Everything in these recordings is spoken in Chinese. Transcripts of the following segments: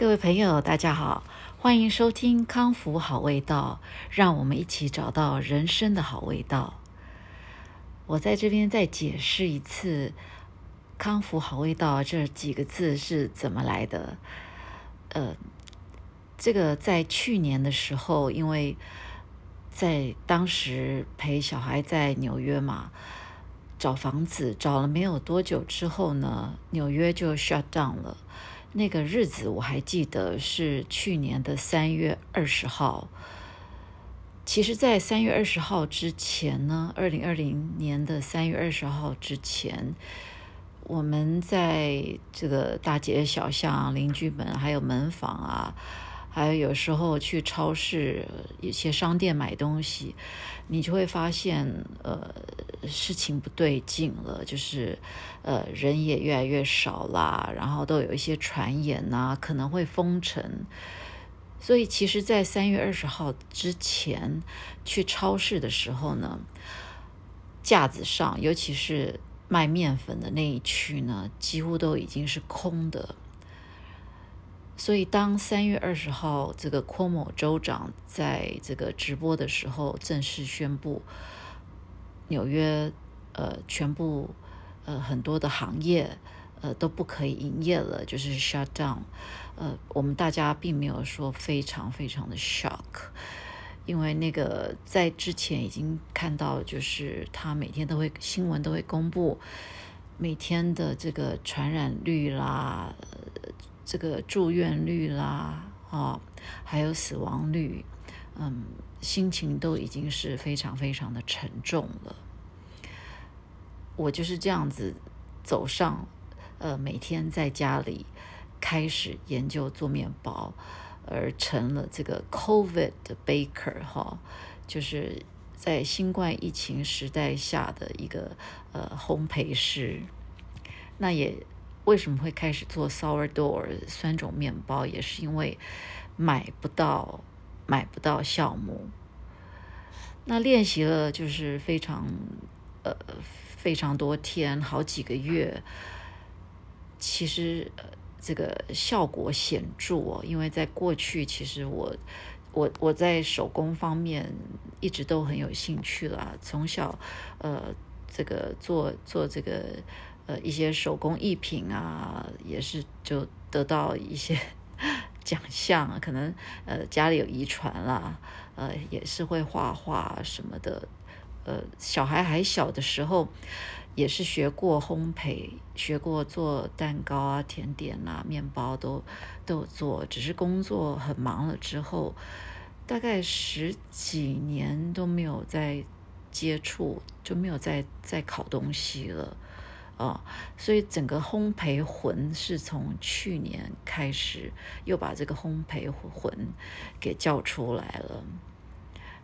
各位朋友，大家好，欢迎收听康复好味道，让我们一起找到人生的好味道。我在这边再解释一次“康复好味道”这几个字是怎么来的。呃，这个在去年的时候，因为在当时陪小孩在纽约嘛，找房子找了没有多久之后呢，纽约就 shut down 了。那个日子我还记得是去年的三月二十号。其实，在三月二十号之前呢，二零二零年的三月二十号之前，我们在这个大街小巷、邻居们还有门房啊。还有有时候去超市、一些商店买东西，你就会发现，呃，事情不对劲了，就是，呃，人也越来越少啦，然后都有一些传言呐，可能会封城。所以，其实，在三月二十号之前去超市的时候呢，架子上，尤其是卖面粉的那一区呢，几乎都已经是空的。所以，当三月二十号这个库某州长在这个直播的时候，正式宣布纽约呃全部呃很多的行业呃都不可以营业了，就是 shut down。呃，我们大家并没有说非常非常的 shock，因为那个在之前已经看到，就是他每天都会新闻都会公布每天的这个传染率啦。这个住院率啦，啊，还有死亡率，嗯，心情都已经是非常非常的沉重了。我就是这样子走上，呃，每天在家里开始研究做面包，而成了这个 COVID 的 baker 哈，就是在新冠疫情时代下的一个呃烘焙师，那也。为什么会开始做 sourdough 酸种面包？也是因为买不到买不到酵母。那练习了就是非常呃非常多天，好几个月。其实这个效果显著哦，因为在过去其实我我我在手工方面一直都很有兴趣啦，从小呃这个做做这个。呃，一些手工艺品啊，也是就得到一些 奖项，可能呃家里有遗传啦，呃也是会画画什么的，呃小孩还小的时候也是学过烘焙，学过做蛋糕啊、甜点啊、面包都都有做，只是工作很忙了之后，大概十几年都没有再接触，就没有再再烤东西了。啊，所以整个烘焙魂是从去年开始又把这个烘焙魂给叫出来了。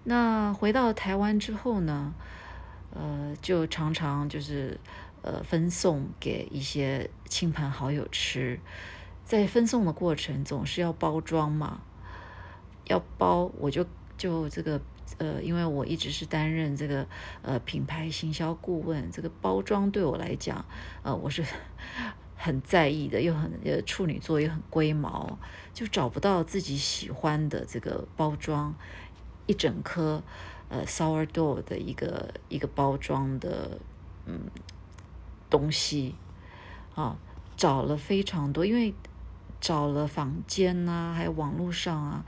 那回到台湾之后呢，呃，就常常就是呃分送给一些亲朋好友吃，在分送的过程总是要包装嘛，要包我就就这个。呃，因为我一直是担任这个呃品牌行销顾问，这个包装对我来讲，呃，我是很在意的，又很呃处女座又很龟毛，就找不到自己喜欢的这个包装，一整颗呃 sourdough 的一个一个包装的嗯东西啊，找了非常多，因为找了房间呐，还有网络上啊。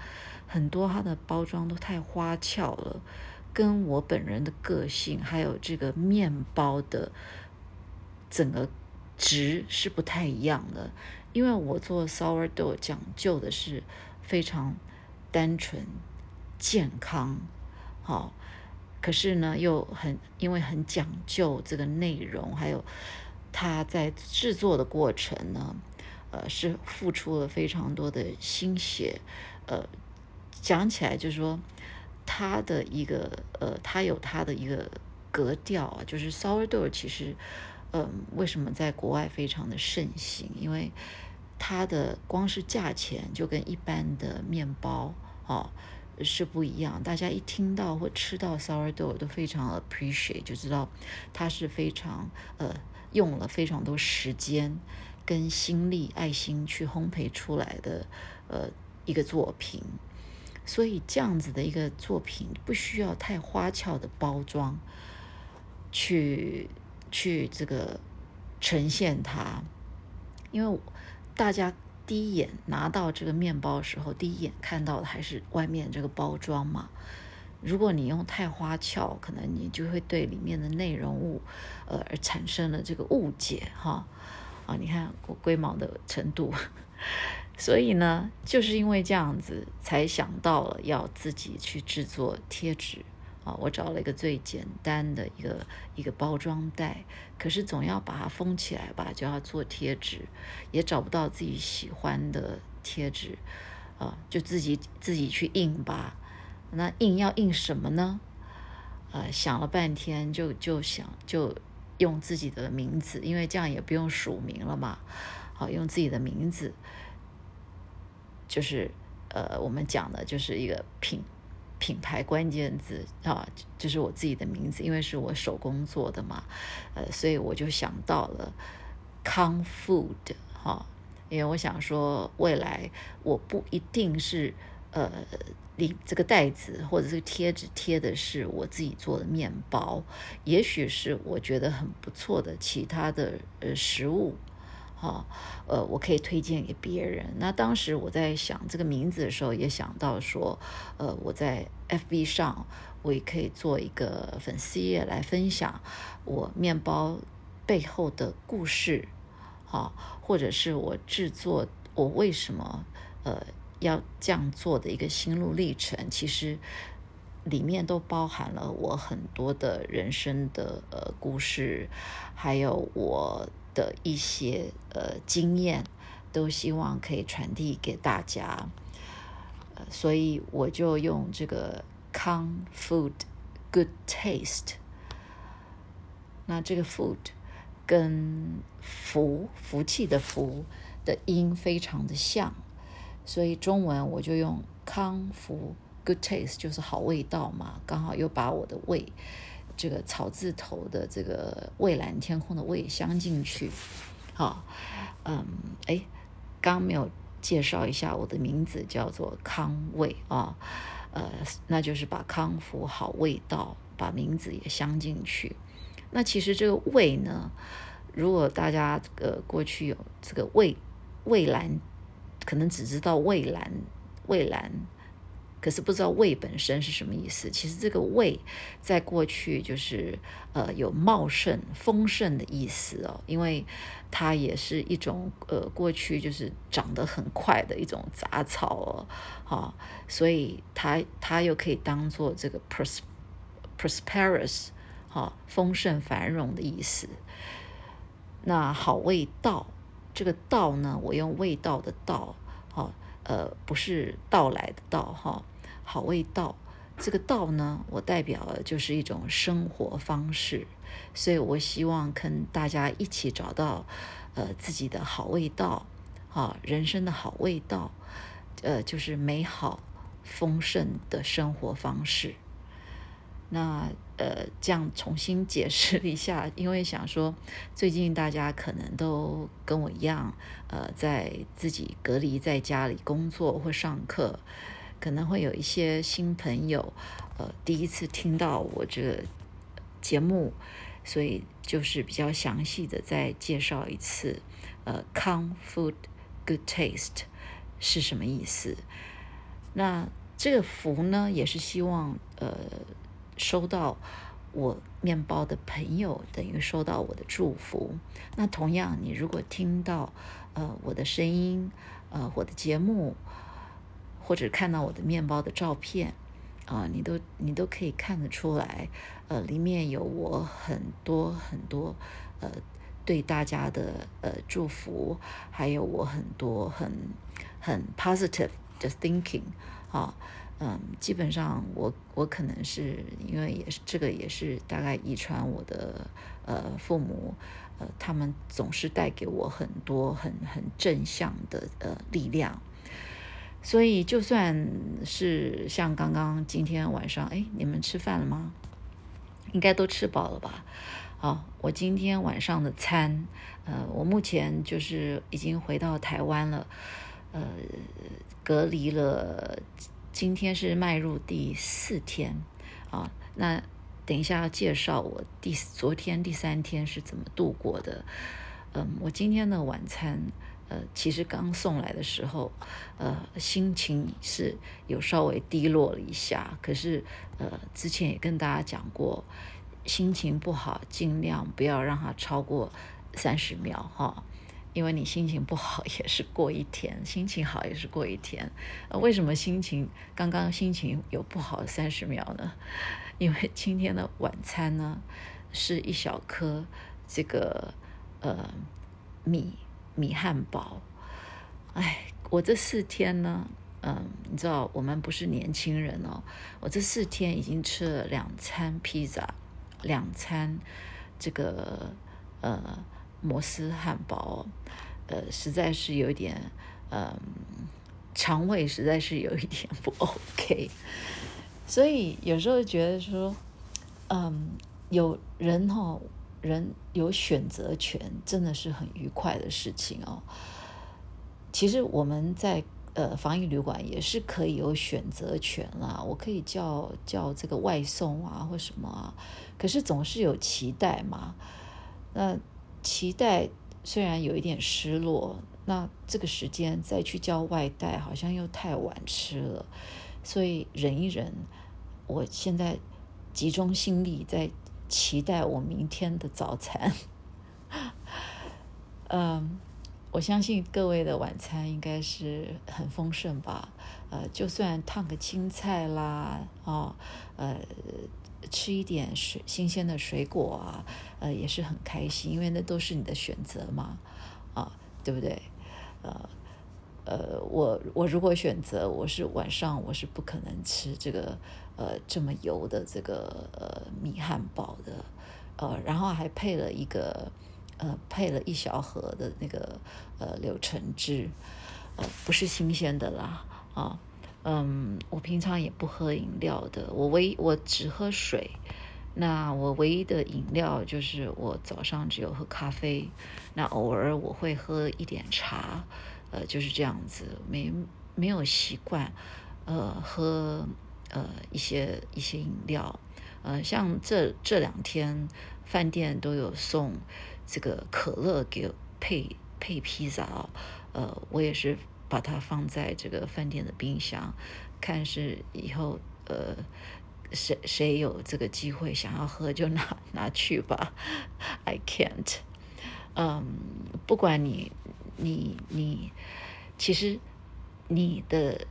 很多它的包装都太花俏了，跟我本人的个性还有这个面包的整个值是不太一样的。因为我做 sourdough 讲究的是非常单纯、健康，好，可是呢又很因为很讲究这个内容，还有它在制作的过程呢，呃，是付出了非常多的心血，呃。讲起来就是说，它的一个呃，它有它的一个格调啊，就是 sourdough 其实，嗯，为什么在国外非常的盛行？因为它的光是价钱就跟一般的面包哦是不一样。大家一听到或吃到 sourdough 都非常 appreciate，就知道它是非常呃用了非常多时间跟心力、爱心去烘焙出来的呃一个作品。所以这样子的一个作品不需要太花俏的包装，去去这个呈现它，因为大家。第一眼拿到这个面包的时候，第一眼看到的还是外面这个包装嘛。如果你用太花俏，可能你就会对里面的内容物，呃，而产生了这个误解哈。啊，你看我龟毛的程度，所以呢，就是因为这样子，才想到了要自己去制作贴纸。啊，我找了一个最简单的一个一个包装袋，可是总要把它封起来吧，就要做贴纸，也找不到自己喜欢的贴纸，啊，就自己自己去印吧。那印要印什么呢？呃，想了半天，就就想就用自己的名字，因为这样也不用署名了嘛。好，用自己的名字，就是呃，我们讲的就是一个品。品牌关键字啊，就是我自己的名字，因为是我手工做的嘛，呃，所以我就想到了康 food 哈，因为我想说未来我不一定是呃，你这个袋子或者这个贴纸贴的是我自己做的面包，也许是我觉得很不错的其他的呃食物。哈，呃，我可以推荐给别人。那当时我在想这个名字的时候，也想到说，呃，我在 FB 上，我也可以做一个粉丝页来分享我面包背后的故事，哈，或者是我制作我为什么呃要这样做的一个心路历程。其实里面都包含了我很多的人生的呃故事，还有我。的一些呃经验，都希望可以传递给大家，所以我就用这个康 food good taste，那这个 food 跟福福气的福的音非常的像，所以中文我就用康福 good taste，就是好味道嘛，刚好又把我的味。这个草字头的这个蔚蓝天空的蔚镶进去，好，嗯，哎，刚没有介绍一下我的名字叫做康味啊，呃，那就是把康复好味道，把名字也镶进去。那其实这个味呢，如果大家呃过去有这个蔚蔚蓝，可能只知道蔚蓝蔚蓝。可是不知道“味”本身是什么意思。其实这个“味”在过去就是呃有茂盛、丰盛的意思哦，因为它也是一种呃过去就是长得很快的一种杂草哦，哈，所以它它又可以当做这个 pros prosperous 哈丰盛繁荣的意思。那好味道，这个“道”呢，我用味道的“道”哈。呃，不是到来的到哈，好味道。这个道呢，我代表就是一种生活方式，所以我希望跟大家一起找到呃自己的好味道，啊，人生的好味道，呃，就是美好丰盛的生活方式。那呃，这样重新解释一下，因为想说，最近大家可能都跟我一样，呃，在自己隔离在家里工作或上课，可能会有一些新朋友，呃，第一次听到我这个节目，所以就是比较详细的再介绍一次，呃，“come food good taste” 是什么意思？那这个福呢，也是希望呃。收到我面包的朋友，等于收到我的祝福。那同样，你如果听到呃我的声音，呃我的节目，或者看到我的面包的照片，啊，你都你都可以看得出来，呃，里面有我很多很多呃对大家的呃祝福，还有我很多很很 positive 的 thinking 啊。嗯，基本上我我可能是因为也是这个也是大概遗传我的呃父母，呃他们总是带给我很多很很正向的呃力量，所以就算是像刚刚今天晚上，哎，你们吃饭了吗？应该都吃饱了吧？好，我今天晚上的餐，呃，我目前就是已经回到台湾了，呃，隔离了，今天是迈入第四天啊。那等一下要介绍我第昨天第三天是怎么度过的。嗯，我今天的晚餐。呃，其实刚送来的时候，呃，心情是有稍微低落了一下。可是，呃，之前也跟大家讲过，心情不好尽量不要让它超过三十秒哈，因为你心情不好也是过一天，心情好也是过一天。呃，为什么心情刚刚心情有不好三十秒呢？因为今天的晚餐呢是一小颗这个呃米。米汉堡，哎，我这四天呢，嗯，你知道我们不是年轻人哦，我这四天已经吃了两餐披萨，两餐这个呃摩斯汉堡，呃，实在是有点，嗯，肠胃实在是有一点不 OK，所以有时候觉得说，嗯，有人哈。人有选择权，真的是很愉快的事情哦。其实我们在呃防疫旅馆也是可以有选择权啦，我可以叫叫这个外送啊或什么啊。可是总是有期待嘛，那期待虽然有一点失落，那这个时间再去叫外带好像又太晚吃了，所以忍一忍。我现在集中心力在。期待我明天的早餐。嗯，我相信各位的晚餐应该是很丰盛吧？呃，就算烫个青菜啦，哦，呃，吃一点水新鲜的水果啊，呃，也是很开心，因为那都是你的选择嘛，啊，对不对？呃。呃，我我如果选择，我是晚上我是不可能吃这个呃这么油的这个呃米汉堡的，呃，然后还配了一个呃配了一小盒的那个呃柳橙汁，呃不是新鲜的啦啊，嗯，我平常也不喝饮料的，我唯我只喝水，那我唯一的饮料就是我早上只有喝咖啡，那偶尔我会喝一点茶。呃，就是这样子，没没有习惯，呃，喝呃一些一些饮料，呃，像这这两天饭店都有送这个可乐给配配披萨，呃，我也是把它放在这个饭店的冰箱，看是以后呃谁谁有这个机会想要喝就拿 拿去吧，I can't，嗯，不管你。你你，其实你的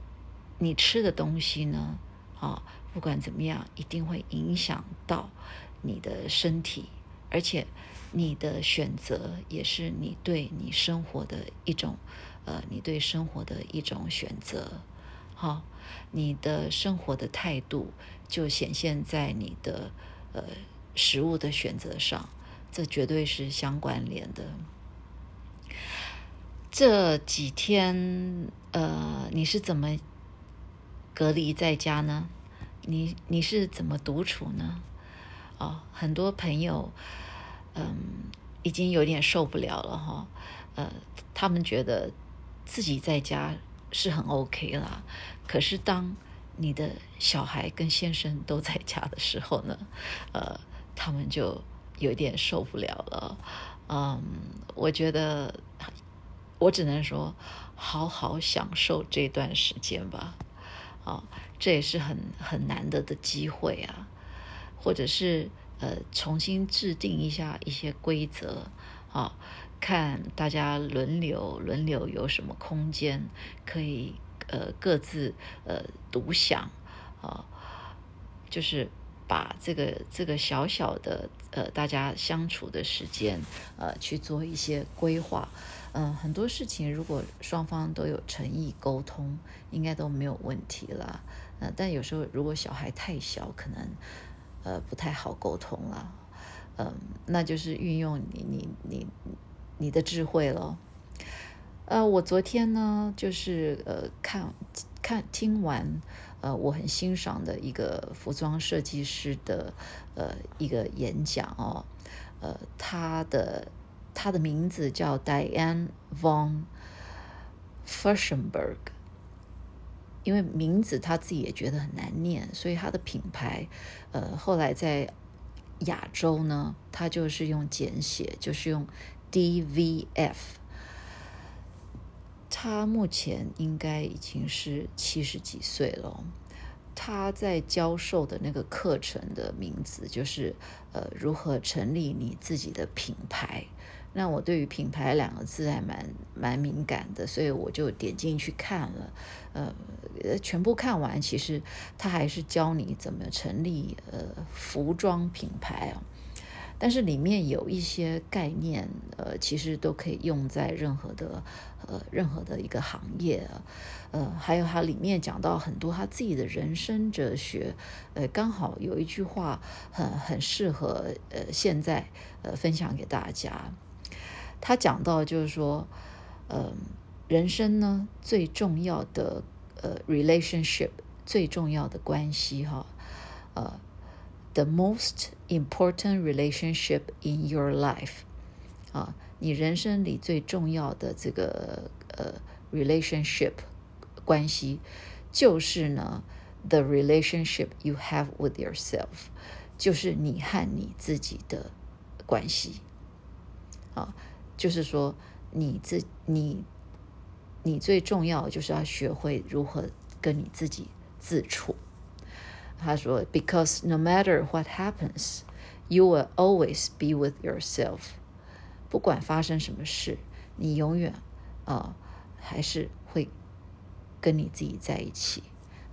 你吃的东西呢，啊，不管怎么样，一定会影响到你的身体，而且你的选择也是你对你生活的一种，呃，你对生活的一种选择，好，你的生活的态度就显现在你的呃食物的选择上，这绝对是相关联的。这几天，呃，你是怎么隔离在家呢？你你是怎么独处呢？哦，很多朋友，嗯，已经有点受不了了哈。呃，他们觉得自己在家是很 OK 啦。可是当你的小孩跟先生都在家的时候呢，呃，他们就有点受不了了。嗯，我觉得。我只能说，好好享受这段时间吧，啊，这也是很很难得的机会啊，或者是呃重新制定一下一些规则，啊，看大家轮流轮流有什么空间可以呃各自呃独享，啊，就是把这个这个小小的呃大家相处的时间呃去做一些规划。嗯，很多事情如果双方都有诚意沟通，应该都没有问题啦。呃，但有时候如果小孩太小，可能呃不太好沟通啦。嗯，那就是运用你你你你的智慧了。呃，我昨天呢，就是呃看看听完呃我很欣赏的一个服装设计师的呃一个演讲哦。呃，他的他的名字叫 Diane von Furstenberg，因为名字他自己也觉得很难念，所以他的品牌，呃，后来在亚洲呢，他就是用简写，就是用 DVF。他目前应该已经是七十几岁了。他在教授的那个课程的名字就是呃，如何成立你自己的品牌。那我对于品牌两个字还蛮蛮敏感的，所以我就点进去看了。呃，全部看完，其实他还是教你怎么成立呃服装品牌啊。但是里面有一些概念，呃，其实都可以用在任何的，呃，任何的一个行业，呃，还有它里面讲到很多他自己的人生哲学，呃，刚好有一句话很很适合，呃，现在呃分享给大家。他讲到就是说，呃，人生呢最重要的呃 relationship 最重要的关系哈，呃。The most important relationship in your life，啊，你人生里最重要的这个呃 relationship 关系，就是呢，the relationship you have with yourself，就是你和你自己的关系，啊，就是说你自你你最重要就是要学会如何跟你自己自处。他说：“Because no matter what happens, you will always be with yourself。不管发生什么事，你永远啊还是会跟你自己在一起。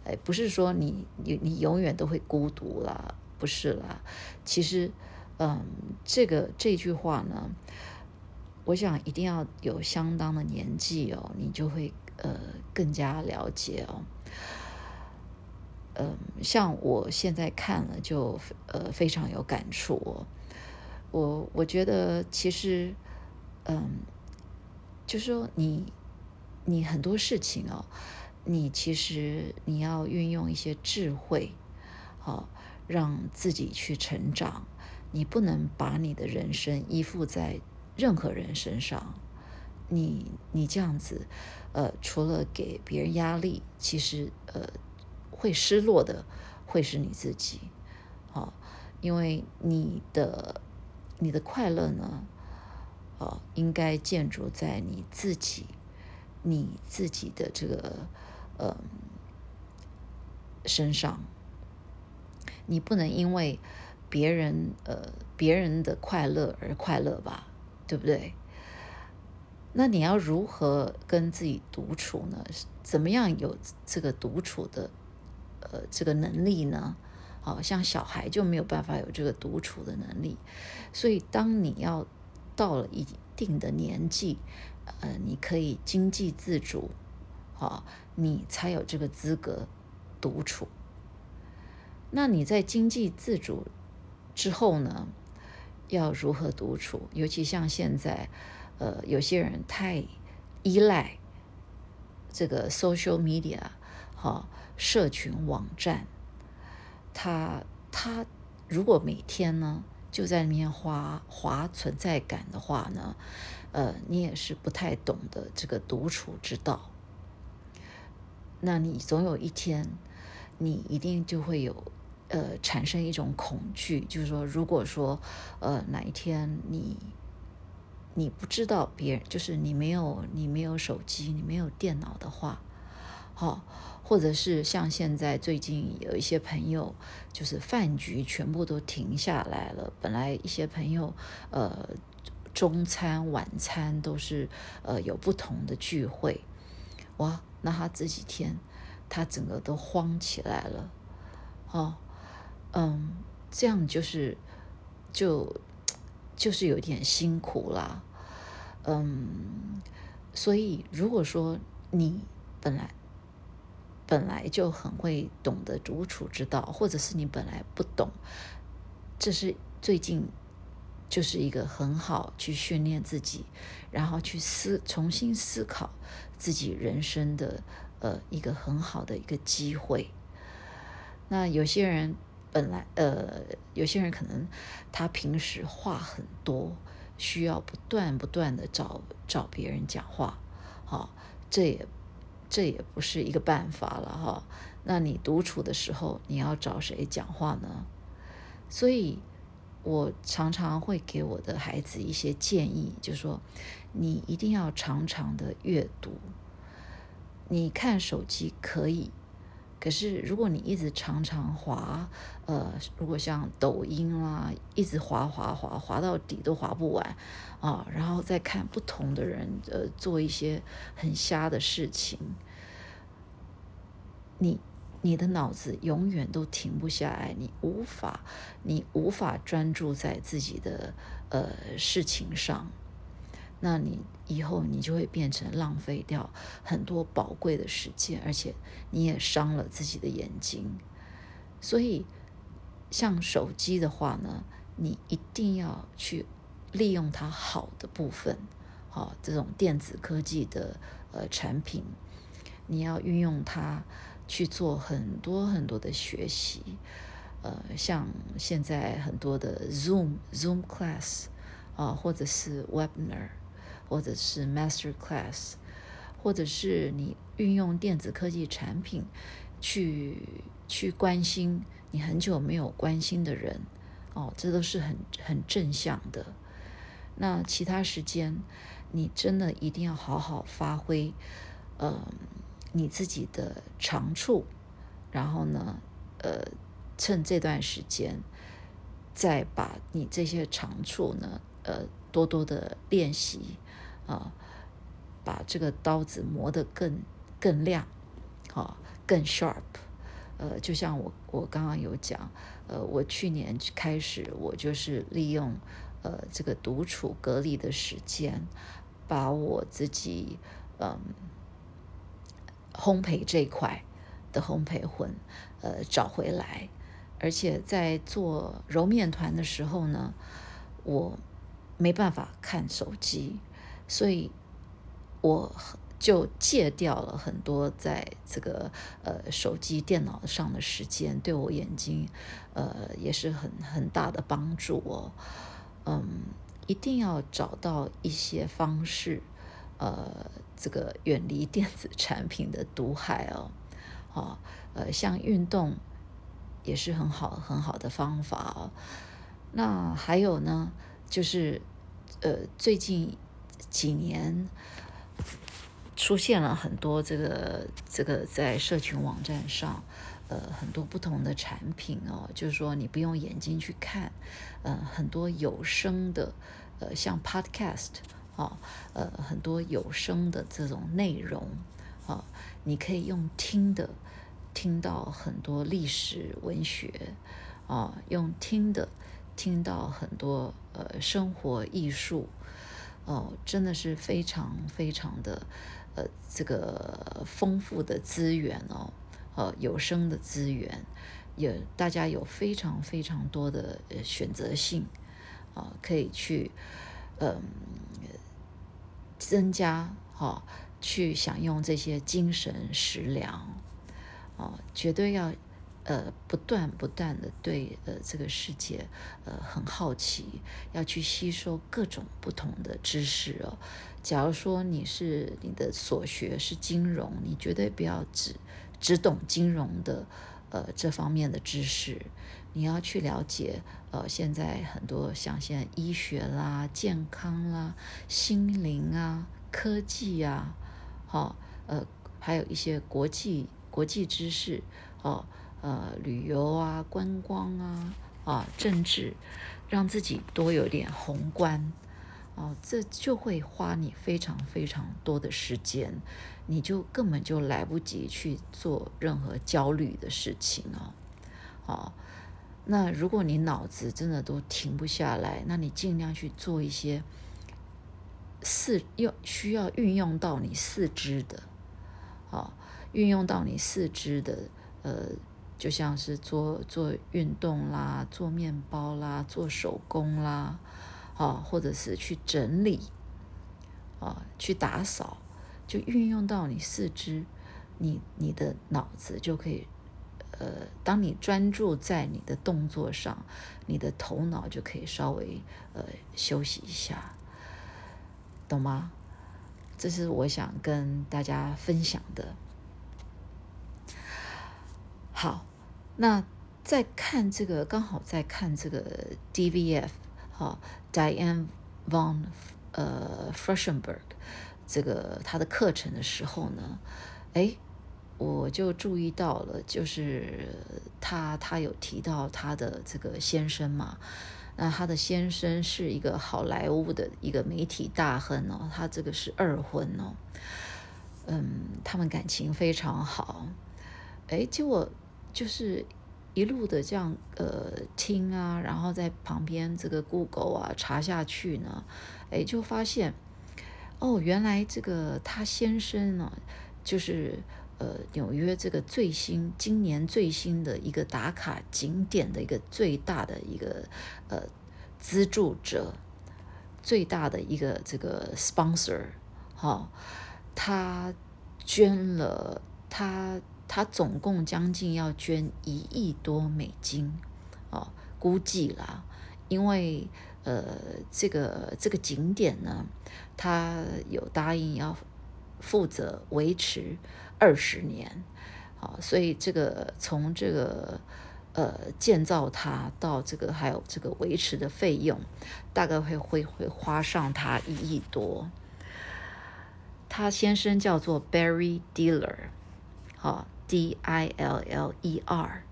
哎，不是说你你你永远都会孤独啦，不是啦。其实，嗯，这个这句话呢，我想一定要有相当的年纪哦，你就会呃更加了解哦。”嗯，像我现在看了就呃非常有感触。我我觉得其实，嗯，就说你你很多事情哦，你其实你要运用一些智慧，好让自己去成长。你不能把你的人生依附在任何人身上。你你这样子，呃，除了给别人压力，其实呃。会失落的会是你自己，好，因为你的你的快乐呢，哦，应该建筑在你自己你自己的这个呃身上，你不能因为别人呃别人的快乐而快乐吧，对不对？那你要如何跟自己独处呢？怎么样有这个独处的？呃，这个能力呢，好像小孩就没有办法有这个独处的能力，所以当你要到了一定的年纪，呃，你可以经济自主，好，你才有这个资格独处。那你在经济自主之后呢，要如何独处？尤其像现在，呃，有些人太依赖这个 social media，好。社群网站，他他如果每天呢就在里面划划存在感的话呢，呃，你也是不太懂得这个独处之道。那你总有一天，你一定就会有呃产生一种恐惧，就是说，如果说呃哪一天你你不知道别人，就是你没有你没有手机，你没有电脑的话，好。或者是像现在最近有一些朋友，就是饭局全部都停下来了。本来一些朋友，呃，中餐、晚餐都是呃有不同的聚会，哇，那他这几天他整个都慌起来了，哦，嗯，这样就是就就是有点辛苦啦，嗯，所以如果说你本来。本来就很会懂得独处之道，或者是你本来不懂，这是最近就是一个很好去训练自己，然后去思重新思考自己人生的呃一个很好的一个机会。那有些人本来呃，有些人可能他平时话很多，需要不断不断的找找别人讲话，好，这也这也不是一个办法了哈。那你独处的时候，你要找谁讲话呢？所以，我常常会给我的孩子一些建议，就说，你一定要常常的阅读。你看手机可以，可是如果你一直常常滑，呃，如果像抖音啦，一直滑滑滑滑到底都滑不完啊，然后再看不同的人呃做一些很瞎的事情，你。你的脑子永远都停不下来，你无法，你无法专注在自己的呃事情上，那你以后你就会变成浪费掉很多宝贵的时间，而且你也伤了自己的眼睛。所以，像手机的话呢，你一定要去利用它好的部分，好这种电子科技的呃产品，你要运用它。去做很多很多的学习，呃，像现在很多的 Zoom Zoom class 啊，或者是 Webinar，或者是 Master class，或者是你运用电子科技产品去去关心你很久没有关心的人，哦，这都是很很正向的。那其他时间，你真的一定要好好发挥，嗯。你自己的长处，然后呢，呃，趁这段时间，再把你这些长处呢，呃，多多的练习啊，把这个刀子磨得更更亮，啊，更 sharp。呃，就像我我刚刚有讲，呃，我去年开始，我就是利用呃这个独处隔离的时间，把我自己嗯。烘焙这一块的烘焙魂，呃，找回来。而且在做揉面团的时候呢，我没办法看手机，所以我就戒掉了很多在这个呃手机、电脑上的时间，对我眼睛呃也是很很大的帮助哦。嗯，一定要找到一些方式。呃，这个远离电子产品的毒害哦，哦，呃，像运动也是很好很好的方法哦。那还有呢，就是呃，最近几年出现了很多这个这个在社群网站上，呃，很多不同的产品哦，就是说你不用眼睛去看，呃，很多有声的，呃，像 Podcast。啊，呃，很多有声的这种内容，啊，你可以用听的听到很多历史文学，啊，用听的听到很多呃生活艺术，哦，真的是非常非常的呃这个丰富的资源哦，呃有声的资源，也大家有非常非常多的选择性，啊，可以去，嗯。增加哈，去享用这些精神食粮，哦，绝对要呃不断不断的对呃这个世界呃很好奇，要去吸收各种不同的知识哦。假如说你是你的所学是金融，你绝对不要只只懂金融的呃这方面的知识。你要去了解，呃，现在很多像现在医学啦、健康啦、心灵啊、科技啊，好，呃，还有一些国际国际知识，哦，呃，旅游啊、观光啊，啊，政治，让自己多有点宏观，哦，这就会花你非常非常多的时间，你就根本就来不及去做任何焦虑的事情哦，哦。那如果你脑子真的都停不下来，那你尽量去做一些四用需要运用到你四肢的，啊，运用到你四肢的，呃，就像是做做运动啦，做面包啦，做手工啦，啊，或者是去整理，啊，去打扫，就运用到你四肢，你你的脑子就可以。呃，当你专注在你的动作上，你的头脑就可以稍微呃休息一下，懂吗？这是我想跟大家分享的。好，那在看这个，刚好在看这个 DVF 哈，Diane von 呃 Freshenberg 这个他的课程的时候呢，哎。我就注意到了，就是他他有提到他的这个先生嘛，那他的先生是一个好莱坞的一个媒体大亨哦，他这个是二婚哦，嗯，他们感情非常好，哎，结果就是一路的这样呃听啊，然后在旁边这个 Google 啊查下去呢，哎，就发现哦，原来这个他先生呢，就是。呃，纽约这个最新今年最新的一个打卡景点的一个最大的一个呃资助者，最大的一个这个 sponsor，哈，他捐了他他总共将近要捐一亿多美金，哦，估计啦，因为呃这个这个景点呢，他有答应要负责维持。二十年，哦，所以这个从这个呃建造它到这个还有这个维持的费用，大概会会会花上他一亿多。他先生叫做 Barry Diller，好，D I L L E R。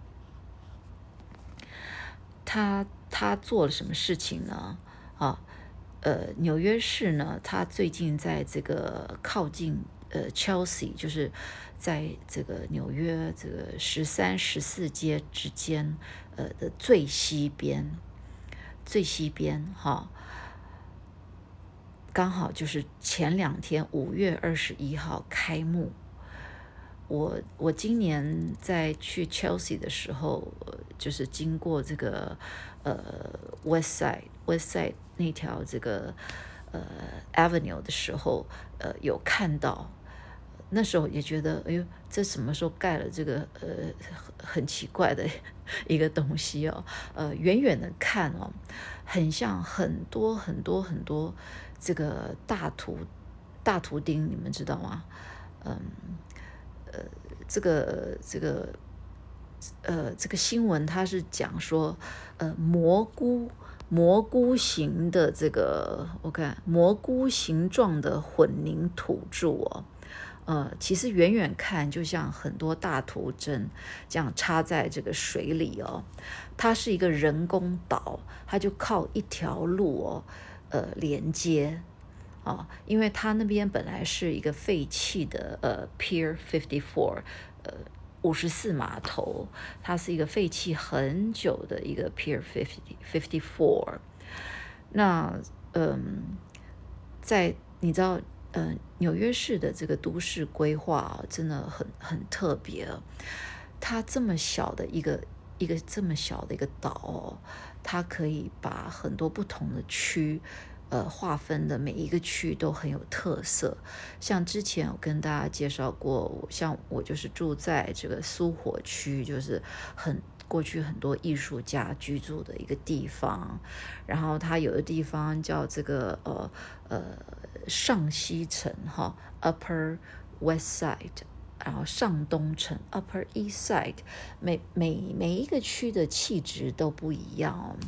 他他做了什么事情呢？啊，呃，纽约市呢，他最近在这个靠近。呃，Chelsea 就是在这个纽约这个十三、十四街之间，呃的最西边，最西边哈，刚好就是前两天五月二十一号开幕。我我今年在去 Chelsea 的时候，就是经过这个呃 West Side West Side 那条这个呃 Avenue 的时候，呃有看到。那时候也觉得，哎呦，这什么时候盖了这个呃很奇怪的一个东西哦？呃，远远的看哦，很像很多很多很多这个大图大图钉，你们知道吗？嗯，呃，这个这个呃这个新闻它是讲说，呃，蘑菇蘑菇形的这个我看蘑菇形状的混凝土柱哦。呃，其实远远看就像很多大图针这样插在这个水里哦。它是一个人工岛，它就靠一条路哦，呃，连接啊，因为它那边本来是一个废弃的呃 Pier Fifty Four，呃，五十四码头，它是一个废弃很久的一个 Pier Fifty Fifty Four。那嗯，在你知道？呃，纽约市的这个都市规划真的很很特别。它这么小的一个一个这么小的一个岛，哦它可以把很多不同的区，呃，划分的每一个区都很有特色。像之前我跟大家介绍过，像我就是住在这个苏活区，就是很。过去很多艺术家居住的一个地方，然后它有的地方叫这个呃呃上西城哈，Upper West Side，然后上东城 Upper East Side，每每每一个区的气质都不一样，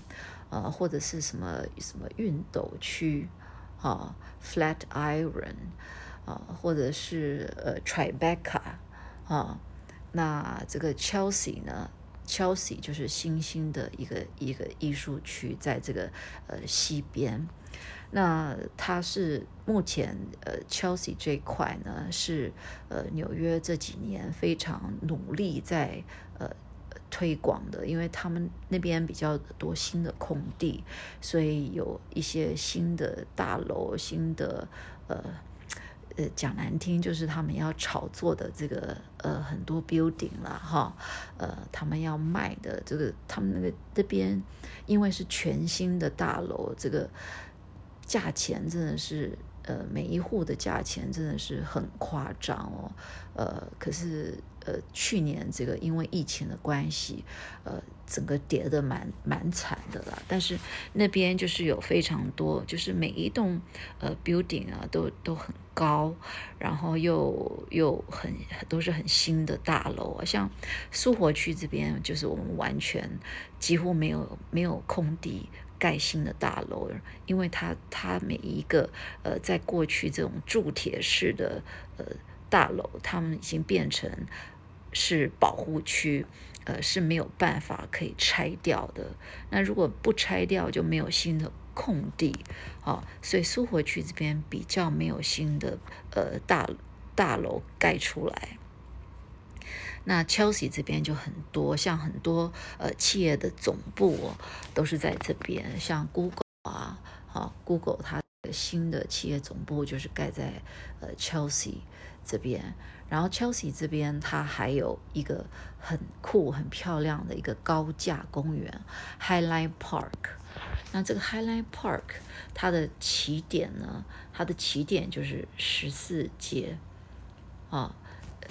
呃或者是什么什么熨斗区啊，Flat Iron 啊，或者是呃 Tribeca 啊，那这个 Chelsea 呢？Chelsea 就是新兴的一个一个艺术区，在这个呃西边。那它是目前呃 Chelsea 这一块呢，是呃纽约这几年非常努力在推广的，因为他们那边比较多新的空地，所以有一些新的大楼、新的呃。呃，讲难听就是他们要炒作的这个呃很多 building 啦哈，呃他们要卖的这个他们那个这边因为是全新的大楼，这个价钱真的是呃，每一户的价钱真的是很夸张哦，呃，可是呃，去年这个因为疫情的关系，呃，整个跌的蛮蛮惨的啦。但是那边就是有非常多，就是每一栋呃 building 啊，都都很高，然后又又很都是很新的大楼啊。像苏活区这边，就是我们完全几乎没有没有空地。盖新的大楼，因为它它每一个呃，在过去这种铸铁式的呃大楼，他们已经变成是保护区，呃是没有办法可以拆掉的。那如果不拆掉，就没有新的空地好，所以苏活区这边比较没有新的呃大大楼盖出来。那 Chelsea 这边就很多，像很多呃企业的总部哦，都是在这边，像 Google 啊，好 Google 它的新的企业总部就是盖在呃 Chelsea 这边，然后 Chelsea 这边它还有一个很酷很漂亮的一个高架公园 Highline Park，那这个 Highline Park 它的起点呢，它的起点就是十四街啊。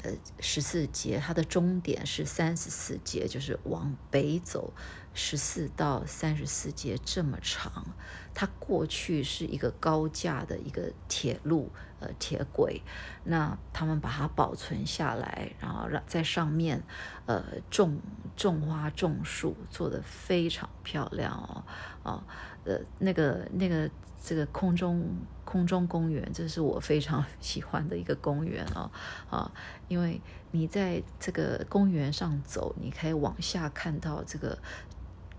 呃，十四节，它的终点是三十四节，就是往北走十四到三十四节这么长。它过去是一个高架的一个铁路，呃，铁轨。那他们把它保存下来，然后让在上面，呃，种种花种树，做的非常漂亮哦，哦，呃，那个那个。这个空中空中公园，这是我非常 喜欢的一个公园哦，啊，因为你在这个公园上走，你可以往下看到这个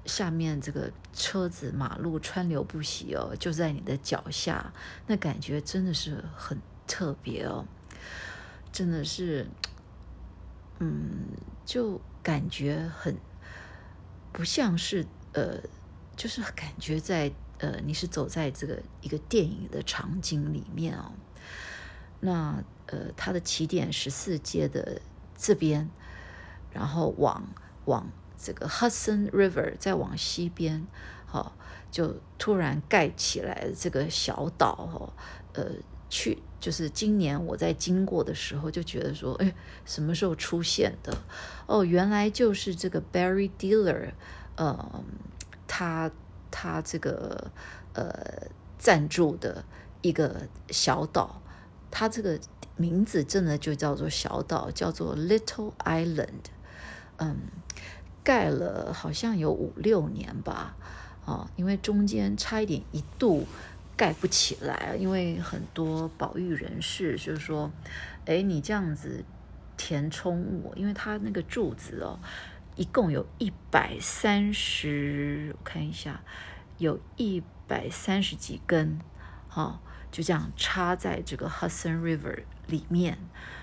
下面这个车子马路川流不息哦，就在你的脚下，那感觉真的是很特别哦，真的是，嗯，就感觉很不像是呃，就是感觉在。呃，你是走在这个一个电影的场景里面哦。那呃，它的起点十四街的这边，然后往往这个 Hudson River 再往西边，好，就突然盖起来这个小岛哦。呃，去就是今年我在经过的时候就觉得说，哎，什么时候出现的？哦，原来就是这个 Barry Dealer，呃，他。他这个呃赞助的一个小岛，它这个名字真的就叫做小岛，叫做 Little Island。嗯，盖了好像有五六年吧，啊，因为中间差一点一度盖不起来，因为很多保育人士就是说，哎，你这样子填充物，因为它那个柱子哦。一共有一百三十，我看一下，有一百三十几根，哈，就这样插在这个 Hudson River 里面。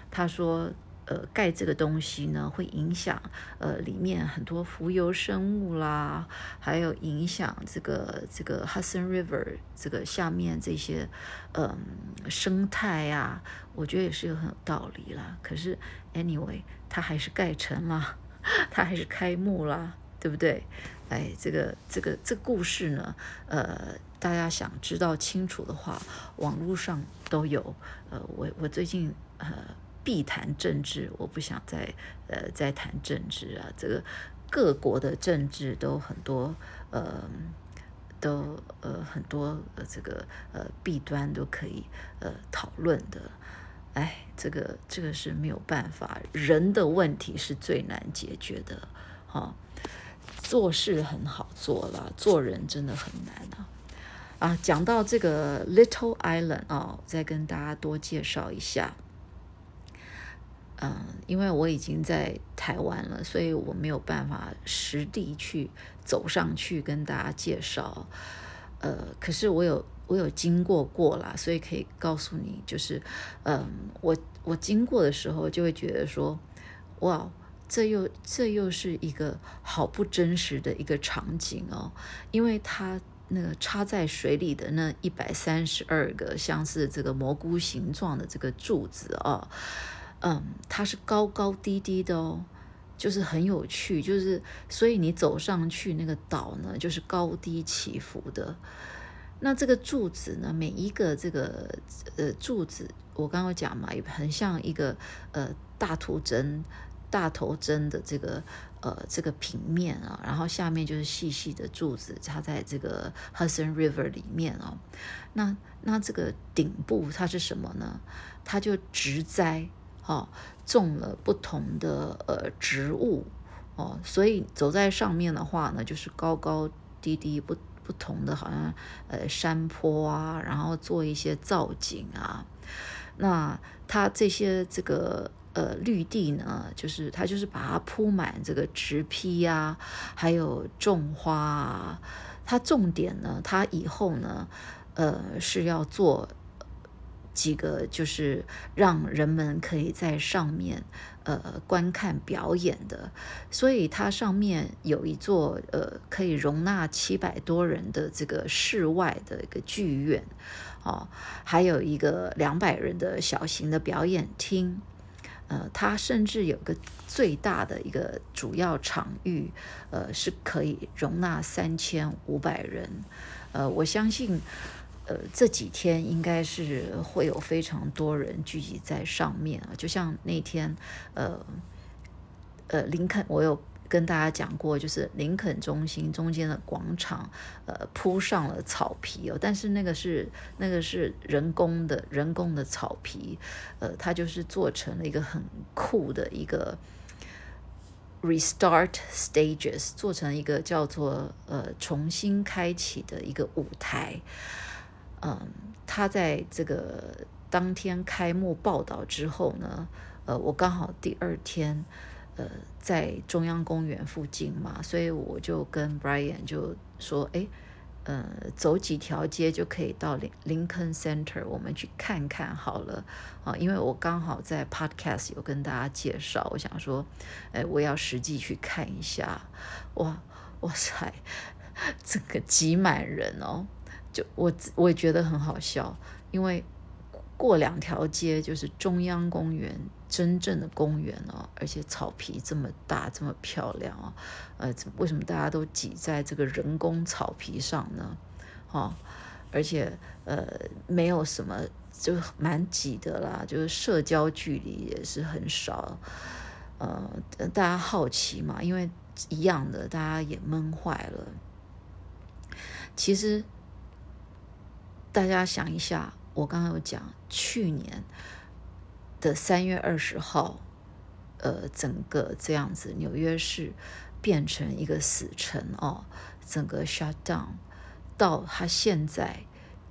他说，呃，盖这个东西呢，会影响呃里面很多浮游生物啦，还有影响这个这个 Hudson River 这个下面这些嗯生态呀，我觉得也是有很有道理啦。可是 anyway，它还是盖成了。它还是开幕啦，对不对？哎，这个这个这个故事呢，呃，大家想知道清楚的话，网络上都有。呃，我我最近呃必谈政治，我不想再呃再谈政治啊。这个各国的政治都很多，呃，都呃很多呃这个呃弊端都可以呃讨论的。哎，这个这个是没有办法，人的问题是最难解决的，哈。做事很好做了，做人真的很难啊。啊，讲到这个 Little Island 啊，再跟大家多介绍一下。嗯，因为我已经在台湾了，所以我没有办法实地去走上去跟大家介绍。呃，可是我有。我有经过过啦，所以可以告诉你，就是，嗯，我我经过的时候就会觉得说，哇，这又这又是一个好不真实的一个场景哦，因为它那个插在水里的那一百三十二个像是这个蘑菇形状的这个柱子哦，嗯，它是高高低低的哦，就是很有趣，就是所以你走上去那个岛呢，就是高低起伏的。那这个柱子呢，每一个这个呃柱子，我刚刚讲嘛，也很像一个呃大图针、大头针的这个呃这个平面啊，然后下面就是细细的柱子插在这个 Hudson River 里面啊。那那这个顶部它是什么呢？它就植栽哦，种了不同的呃植物哦，所以走在上面的话呢，就是高高低低不。不同的，好像呃山坡啊，然后做一些造景啊。那它这些这个呃绿地呢，就是它就是把它铺满这个植批啊，还有种花啊。它重点呢，它以后呢，呃是要做。几个就是让人们可以在上面呃观看表演的，所以它上面有一座呃可以容纳七百多人的这个室外的一个剧院，哦，还有一个两百人的小型的表演厅，呃，它甚至有个最大的一个主要场域，呃，是可以容纳三千五百人，呃，我相信。呃，这几天应该是会有非常多人聚集在上面啊，就像那天，呃，呃，林肯，我有跟大家讲过，就是林肯中心中间的广场，呃，铺上了草皮哦，但是那个是那个是人工的，人工的草皮，呃，它就是做成了一个很酷的一个 restart stages，做成一个叫做呃重新开启的一个舞台。嗯，他在这个当天开幕报道之后呢，呃，我刚好第二天，呃，在中央公园附近嘛，所以我就跟 Brian 就说，哎，呃，走几条街就可以到林林肯 Center，我们去看看好了啊，因为我刚好在 Podcast 有跟大家介绍，我想说，哎，我要实际去看一下，哇，哇塞，这个挤满人哦。就我我也觉得很好笑，因为过两条街就是中央公园，真正的公园哦，而且草皮这么大，这么漂亮哦，呃，为什么大家都挤在这个人工草皮上呢？哦，而且呃，没有什么，就蛮挤的啦，就是社交距离也是很少，呃，大家好奇嘛，因为一样的，大家也闷坏了，其实。大家想一下，我刚刚有讲，去年的三月二十号，呃，整个这样子，纽约市变成一个死城哦，整个 shut down，到他现在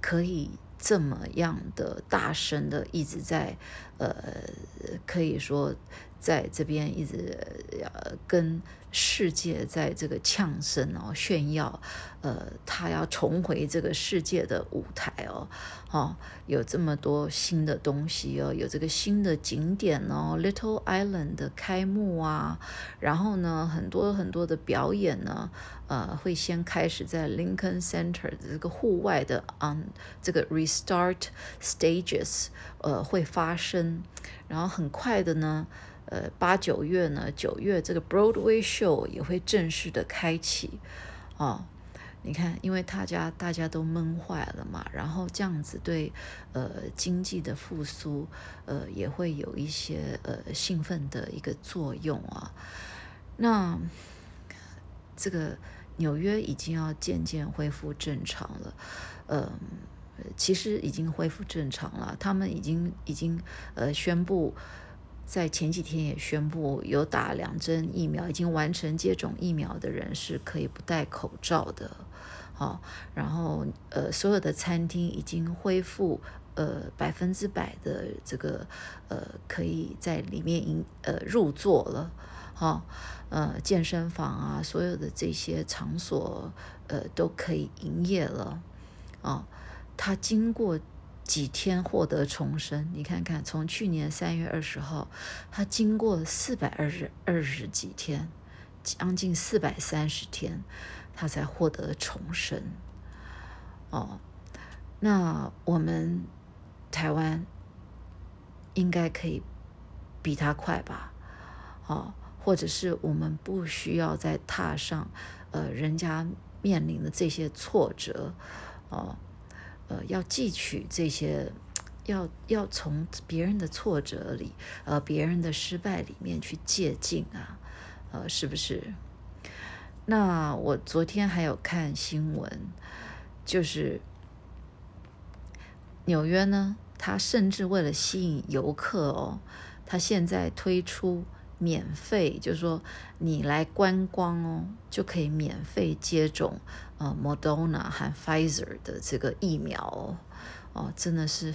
可以这么样的大声的一直在，呃，可以说在这边一直呃跟。世界在这个呛声哦，炫耀，呃，他要重回这个世界的舞台哦，哦，有这么多新的东西哦，有这个新的景点哦，Little Island 的开幕啊，然后呢，很多很多的表演呢，呃，会先开始在 Lincoln Center 这个户外的 on 这个 Restart Stages，呃，会发生，然后很快的呢。呃，八九月呢，九月这个 Broadway show 也会正式的开启，哦，你看，因为大家大家都闷坏了嘛，然后这样子对呃经济的复苏，呃也会有一些呃兴奋的一个作用啊。那这个纽约已经要渐渐恢复正常了，呃，其实已经恢复正常了，他们已经已经呃宣布。在前几天也宣布，有打两针疫苗、已经完成接种疫苗的人是可以不戴口罩的，好，然后呃，所有的餐厅已经恢复呃百分之百的这个呃可以在里面营呃入座了，好，呃健身房啊，所有的这些场所呃都可以营业了，啊，它经过。几天获得重生？你看看，从去年三月二十号，他经过四百二十二十几天，将近四百三十天，他才获得重生。哦，那我们台湾应该可以比他快吧？哦，或者是我们不需要再踏上呃人家面临的这些挫折？哦。呃，要汲取这些，要要从别人的挫折里，呃，别人的失败里面去借鉴啊，呃，是不是？那我昨天还有看新闻，就是纽约呢，它甚至为了吸引游客哦，它现在推出。免费，就是说你来观光哦，就可以免费接种呃，Moderna 和 Pfizer 的这个疫苗哦，哦，真的是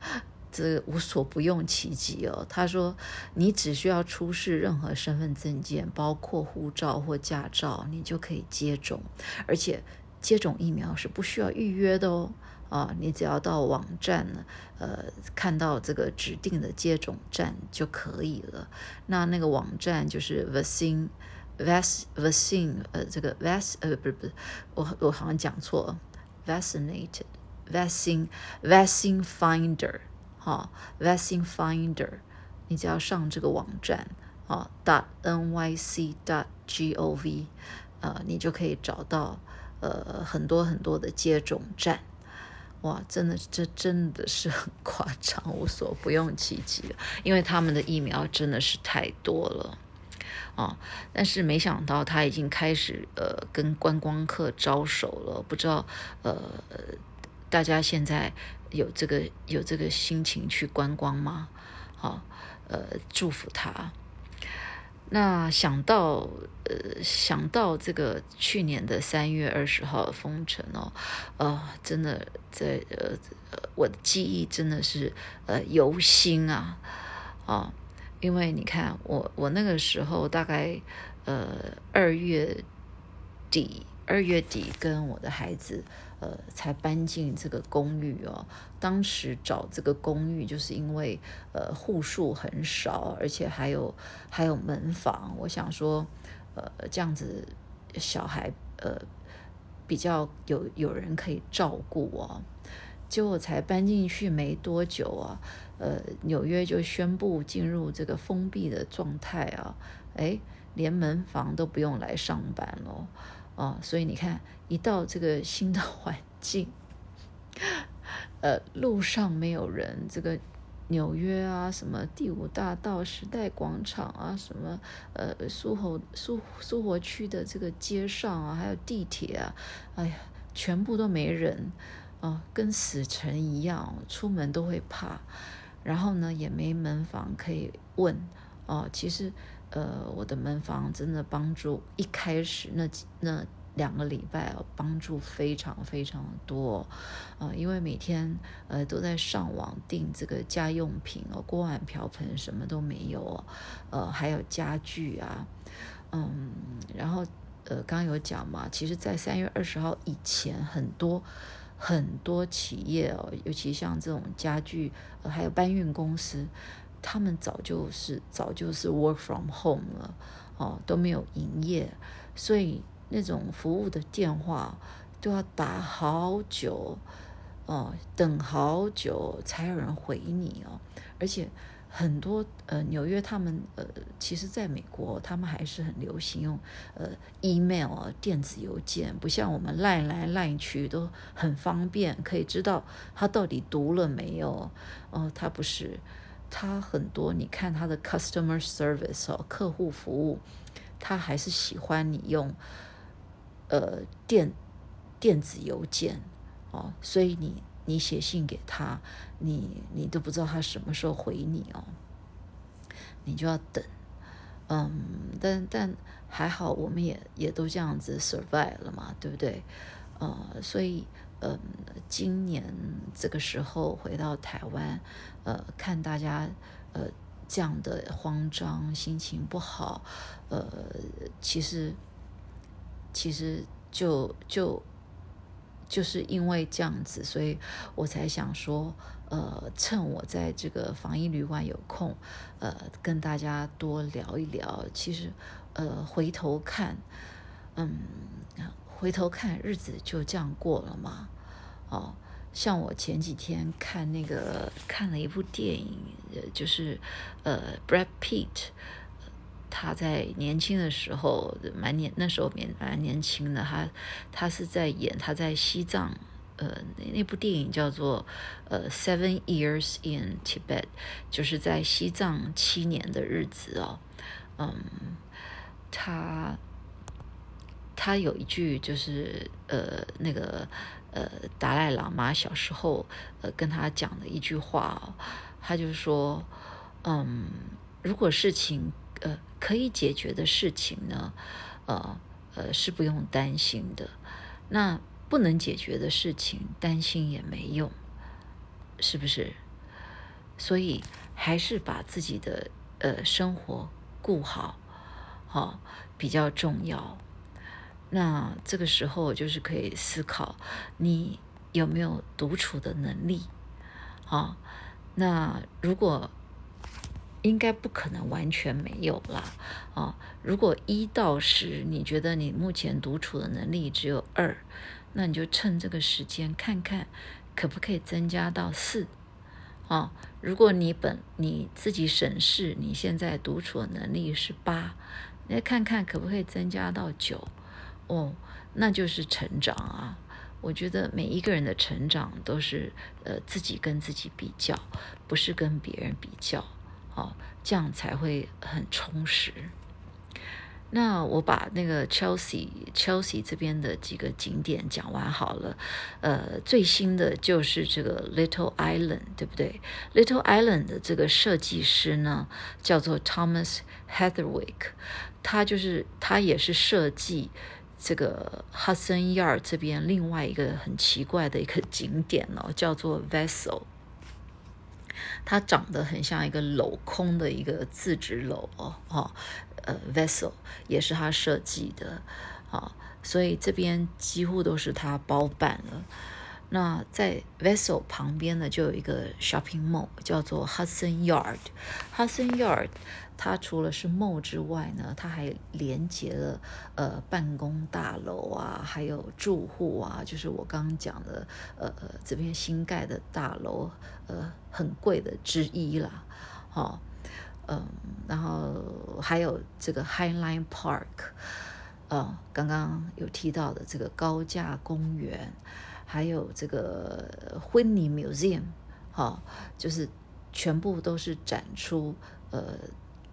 这无所不用其极哦。他说，你只需要出示任何身份证件，包括护照或驾照，你就可以接种，而且接种疫苗是不需要预约的哦。啊，你只要到网站呢，呃，看到这个指定的接种站就可以了。那那个网站就是 vaccine，vaccine，呃，这个 vac，呃，不是不是，我我好像讲错，vaccinated，vaccine，vaccine finder，哈，vaccine finder，你只要上这个网站啊，dot nyc dot gov，呃，你就可以找到呃很多很多的接种站。哇，真的，这真的是很 夸张，无所不用其极因为他们的疫苗真的是太多了啊！但是没想到他已经开始呃跟观光客招手了，不知道呃大家现在有这个有这个心情去观光吗？好，呃，祝福他。那想到，呃，想到这个去年的三月二十号封城哦，呃，真的在呃，我的记忆真的是呃犹新啊，啊，因为你看我我那个时候大概呃二月底。二月底跟我的孩子，呃，才搬进这个公寓哦。当时找这个公寓，就是因为呃户数很少，而且还有还有门房。我想说，呃，这样子小孩呃比较有有人可以照顾哦。结果才搬进去没多久啊，呃，纽约就宣布进入这个封闭的状态啊，哎，连门房都不用来上班了。啊，所以你看，一到这个新的环境，呃，路上没有人，这个纽约啊，什么第五大道、时代广场啊，什么呃，苏活苏苏活区的这个街上啊，还有地铁啊，哎呀，全部都没人啊，跟死城一样，出门都会怕。然后呢，也没门房可以问哦，其实。呃，我的门房真的帮助一开始那那两个礼拜哦，帮助非常非常多，啊，因为每天呃都在上网订这个家用品哦，锅碗瓢盆什么都没有，呃，还有家具啊，嗯，然后呃，刚刚有讲嘛，其实，在三月二十号以前，很多很多企业哦，尤其像这种家具，呃，还有搬运公司。他们早就是早就是 work from home 了，哦，都没有营业，所以那种服务的电话都要打好久，哦，等好久才有人回你哦。而且很多呃纽约他们呃，其实在美国他们还是很流行用呃 email 啊电子邮件，不像我们赖来赖去都很方便，可以知道他到底读了没有。哦，他不是。他很多，你看他的 customer service 哦，客户服务，他还是喜欢你用呃电电子邮件哦，所以你你写信给他，你你都不知道他什么时候回你哦，你就要等，嗯，但但还好，我们也也都这样子 survive 了嘛，对不对？呃，所以。嗯，今年这个时候回到台湾，呃，看大家呃这样的慌张，心情不好，呃，其实其实就就就是因为这样子，所以我才想说，呃，趁我在这个防疫旅馆有空，呃，跟大家多聊一聊。其实，呃，回头看，嗯。回头看，日子就这样过了嘛？哦，像我前几天看那个看了一部电影，就是呃，Brad Pitt，他在年轻的时候蛮年，那时候蛮蛮年轻的，他他是在演他在西藏呃，那那部电影叫做呃《Seven Years in Tibet》，就是在西藏七年的日子哦。嗯，他他有一句就是呃那个呃达赖喇嘛小时候呃跟他讲的一句话哦，他就说，嗯，如果事情呃可以解决的事情呢，呃呃是不用担心的，那。不能解决的事情，担心也没用，是不是？所以还是把自己的呃生活顾好，好比较重要。那这个时候就是可以思考，你有没有独处的能力？好，那如果应该不可能完全没有了啊。如果一到十，你觉得你目前独处的能力只有二。那你就趁这个时间看看，可不可以增加到四啊？如果你本你自己审视你现在独处的能力是八，那看看可不可以增加到九哦？那就是成长啊！我觉得每一个人的成长都是呃自己跟自己比较，不是跟别人比较哦，这样才会很充实。那我把那个 Chelsea Chelsea 这边的几个景点讲完好了，呃，最新的就是这个 Little Island，对不对？Little Island 的这个设计师呢，叫做 Thomas Heatherwick，他就是他也是设计这个 Hudson Yard 这边另外一个很奇怪的一个景点哦，叫做 Vessel。它长得很像一个镂空的一个自制楼哦，哦，呃，vessel 也是他设计的，啊，所以这边几乎都是他包办了。那在 vessel 旁边呢，就有一个 shopping mall，叫做 Hudson Yard。Hudson Yard 它除了是梦之外呢，它还连接了呃办公大楼啊，还有住户啊，就是我刚刚讲的呃这边新盖的大楼，呃很贵的之一啦，好，嗯，然后还有这个 Highline Park，呃，刚刚有提到的这个高架公园。还有这个 Whitney Museum，哈，就是全部都是展出呃，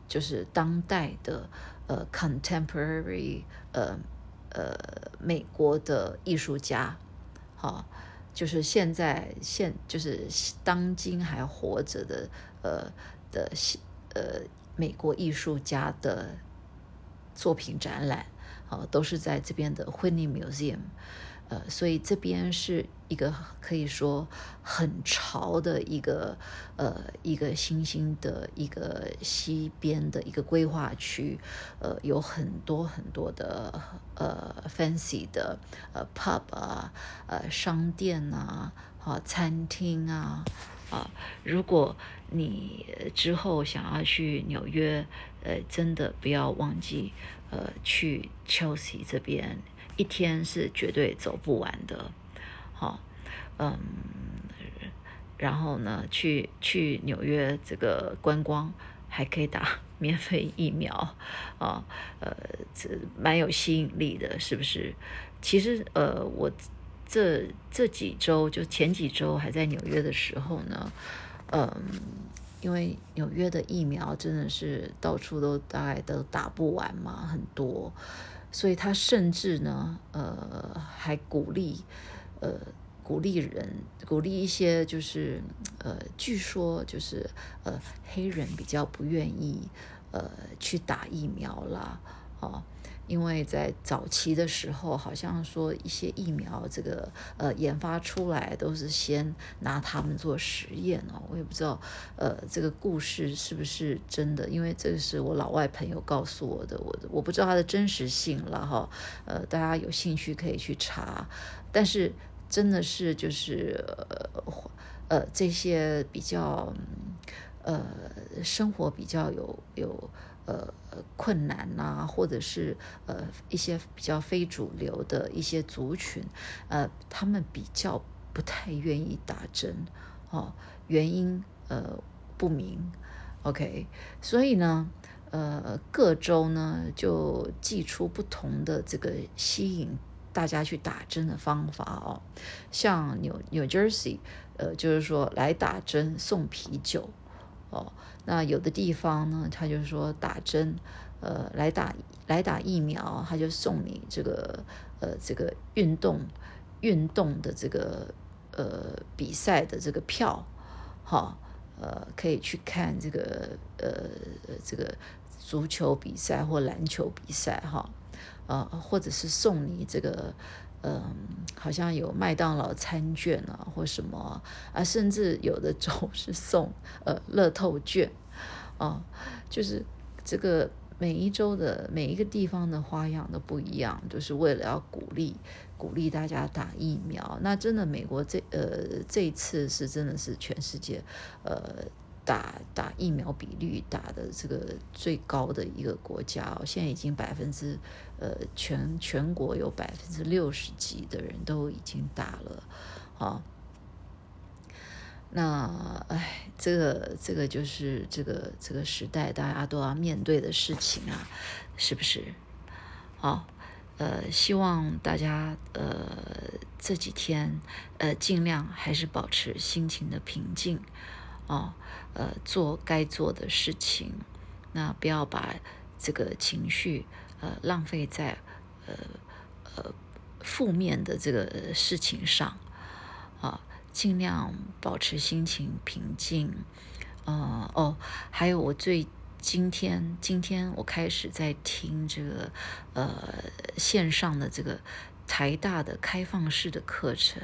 就是当代的呃 contemporary 呃呃美国的艺术家，好，就是现在现就是当今还活着的呃的呃美国艺术家的作品展览，啊，都是在这边的 Whitney Museum。呃，所以这边是一个可以说很潮的一个呃一个新兴的一个西边的一个规划区，呃，有很多很多的呃 fancy 的呃 pub 啊，呃商店啊，啊餐厅啊，啊，如果你之后想要去纽约，呃，真的不要忘记呃去 Chelsea 这边。一天是绝对走不完的，好，嗯，然后呢，去去纽约这个观光还可以打免费疫苗，啊，呃，这蛮有吸引力的，是不是？其实，呃，我这这几周就前几周还在纽约的时候呢，嗯，因为纽约的疫苗真的是到处都大概都打不完嘛，很多。所以他甚至呢，呃，还鼓励，呃，鼓励人，鼓励一些就是，呃，据说就是，呃，黑人比较不愿意，呃，去打疫苗啦，哦。因为在早期的时候，好像说一些疫苗这个呃研发出来都是先拿他们做实验哦，我也不知道呃这个故事是不是真的，因为这个是我老外朋友告诉我的，我我不知道它的真实性了哈，呃大家有兴趣可以去查，但是真的是就是呃呃这些比较呃生活比较有有。呃，困难呐，或者是呃一些比较非主流的一些族群，呃，他们比较不太愿意打针，哦，原因呃不明，OK，所以呢，呃，各州呢就寄出不同的这个吸引大家去打针的方法哦。像纽纽 Jersey，呃，就是说来打针送啤酒哦。那有的地方呢，他就说打针，呃，来打来打疫苗，他就送你这个呃这个运动运动的这个呃比赛的这个票，哈，呃，可以去看这个呃这个足球比赛或篮球比赛，哈，呃，或者是送你这个。嗯，好像有麦当劳餐券啊，或什么啊，甚至有的州是送呃乐透券，啊，就是这个每一周的每一个地方的花样都不一样，就是为了要鼓励鼓励大家打疫苗。那真的美国这呃这一次是真的是全世界呃。打打疫苗比率打的这个最高的一个国家哦，现在已经百分之呃全全国有百分之六十几的人都已经打了，啊，那哎，这个这个就是这个这个时代大家都要面对的事情啊，是不是？好，呃，希望大家呃这几天呃尽量还是保持心情的平静。哦，呃，做该做的事情，那不要把这个情绪呃浪费在呃呃负面的这个事情上啊，尽量保持心情平静。呃哦，还有我最今天今天我开始在听这个呃线上的这个台大的开放式的课程。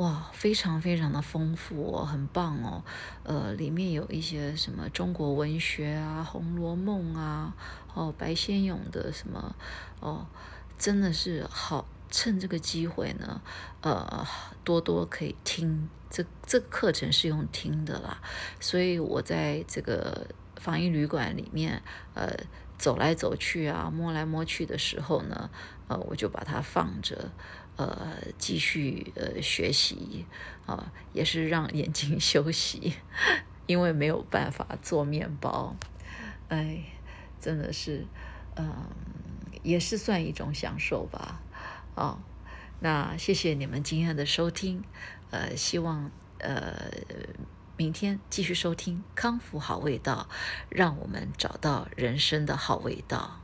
哇，非常非常的丰富哦，很棒哦，呃，里面有一些什么中国文学啊，《红楼梦》啊，哦，白先勇的什么，哦，真的是好，趁这个机会呢，呃，多多可以听，这这个课程是用听的啦，所以我在这个防疫旅馆里面，呃，走来走去啊，摸来摸去的时候呢，呃，我就把它放着。呃，继续呃学习啊，也是让眼睛 休息，因为没有办法做面包，哎，真的是，嗯，也是算一种享受吧，哦，那谢谢你们今天的收听，呃，希望呃明天继续收听康复好味道，让我们找到人生的好味道。